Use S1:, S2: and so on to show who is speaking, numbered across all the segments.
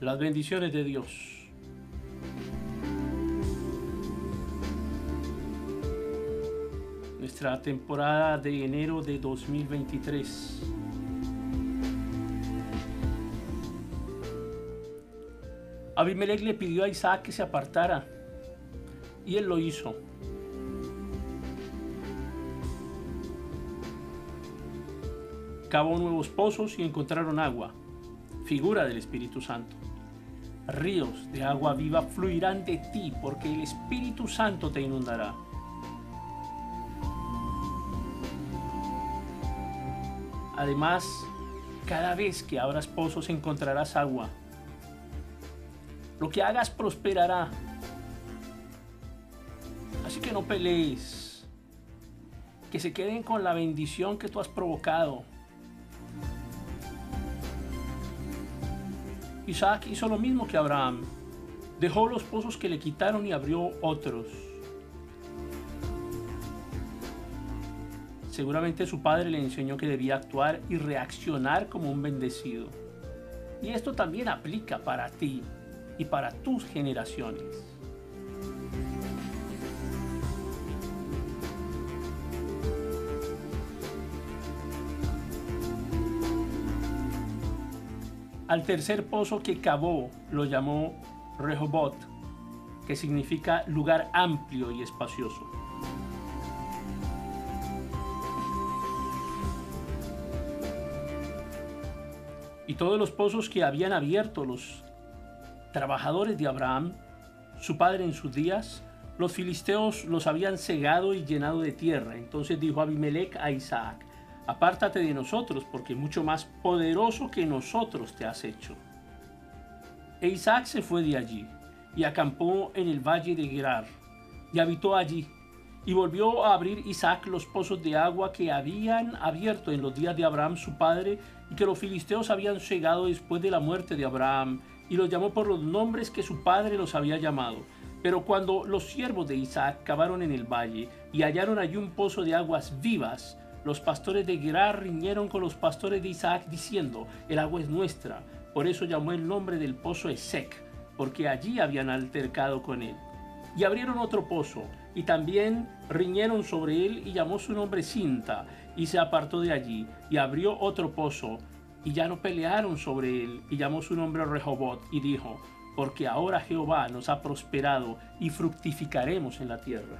S1: las bendiciones de Dios. Nuestra temporada de enero de 2023. Abimelech le pidió a Isaac que se apartara y él lo hizo. Cavó nuevos pozos y encontraron agua, figura del Espíritu Santo. Ríos de agua viva fluirán de ti porque el Espíritu Santo te inundará. Además, cada vez que abras pozos encontrarás agua. Lo que hagas prosperará. Así que no pelees. Que se queden con la bendición que tú has provocado. Isaac hizo lo mismo que Abraham. Dejó los pozos que le quitaron y abrió otros. Seguramente su padre le enseñó que debía actuar y reaccionar como un bendecido. Y esto también aplica para ti y para tus generaciones. Al tercer pozo que cavó lo llamó Rehobot, que significa lugar amplio y espacioso. Y todos los pozos que habían abierto los trabajadores de Abraham, su padre en sus días, los filisteos los habían cegado y llenado de tierra. Entonces dijo Abimelech a Isaac, apártate de nosotros, porque mucho más poderoso que nosotros te has hecho. E Isaac se fue de allí, y acampó en el valle de Gerar, y habitó allí. Y volvió a abrir Isaac los pozos de agua que habían abierto en los días de Abraham su padre, y que los filisteos habían cegado después de la muerte de Abraham, y los llamó por los nombres que su padre los había llamado. Pero cuando los siervos de Isaac cavaron en el valle y hallaron allí un pozo de aguas vivas, los pastores de Gerar riñeron con los pastores de Isaac diciendo, el agua es nuestra. Por eso llamó el nombre del pozo Esec, porque allí habían altercado con él. Y abrieron otro pozo, y también riñeron sobre él, y llamó su nombre Cinta, y se apartó de allí, y abrió otro pozo, y ya no pelearon sobre él, y llamó su nombre Rehobot, y dijo, porque ahora Jehová nos ha prosperado, y fructificaremos en la tierra.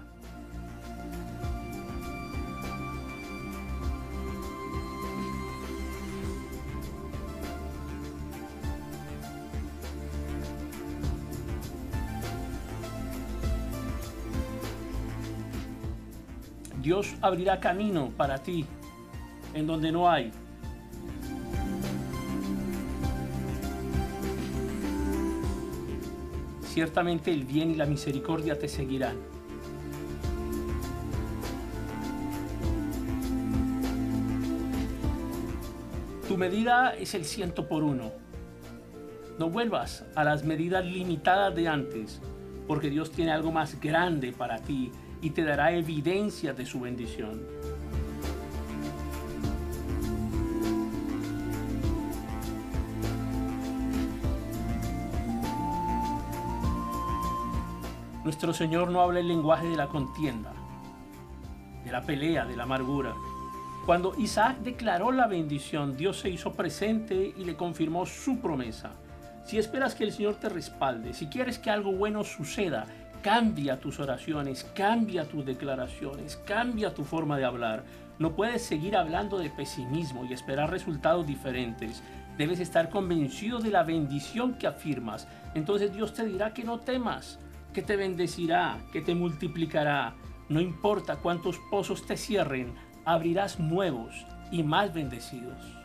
S1: Dios abrirá camino para ti en donde no hay. Ciertamente el bien y la misericordia te seguirán. Tu medida es el ciento por uno. No vuelvas a las medidas limitadas de antes, porque Dios tiene algo más grande para ti y te dará evidencia de su bendición. Nuestro Señor no habla el lenguaje de la contienda, de la pelea, de la amargura. Cuando Isaac declaró la bendición, Dios se hizo presente y le confirmó su promesa. Si esperas que el Señor te respalde, si quieres que algo bueno suceda, Cambia tus oraciones, cambia tus declaraciones, cambia tu forma de hablar. No puedes seguir hablando de pesimismo y esperar resultados diferentes. Debes estar convencido de la bendición que afirmas. Entonces Dios te dirá que no temas, que te bendecirá, que te multiplicará. No importa cuántos pozos te cierren, abrirás nuevos y más bendecidos.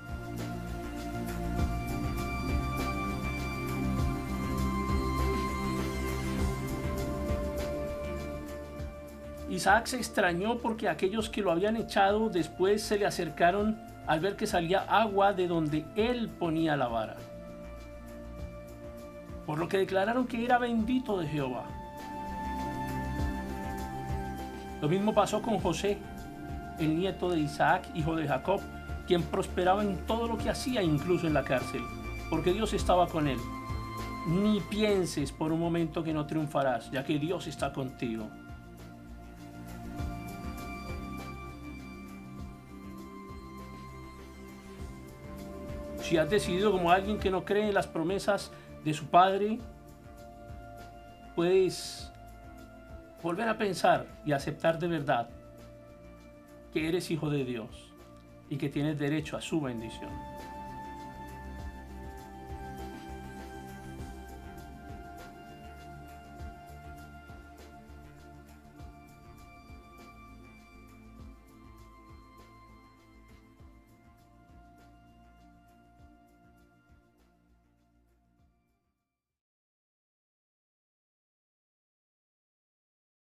S1: Isaac se extrañó porque aquellos que lo habían echado después se le acercaron al ver que salía agua de donde él ponía la vara. Por lo que declararon que era bendito de Jehová. Lo mismo pasó con José, el nieto de Isaac, hijo de Jacob, quien prosperaba en todo lo que hacía, incluso en la cárcel, porque Dios estaba con él. ni pienses por un momento que no triunfarás, ya que Dios está contigo. Si has decidido como alguien que no cree en las promesas de su Padre, puedes volver a pensar y aceptar de verdad que eres hijo de Dios y que tienes derecho a su bendición.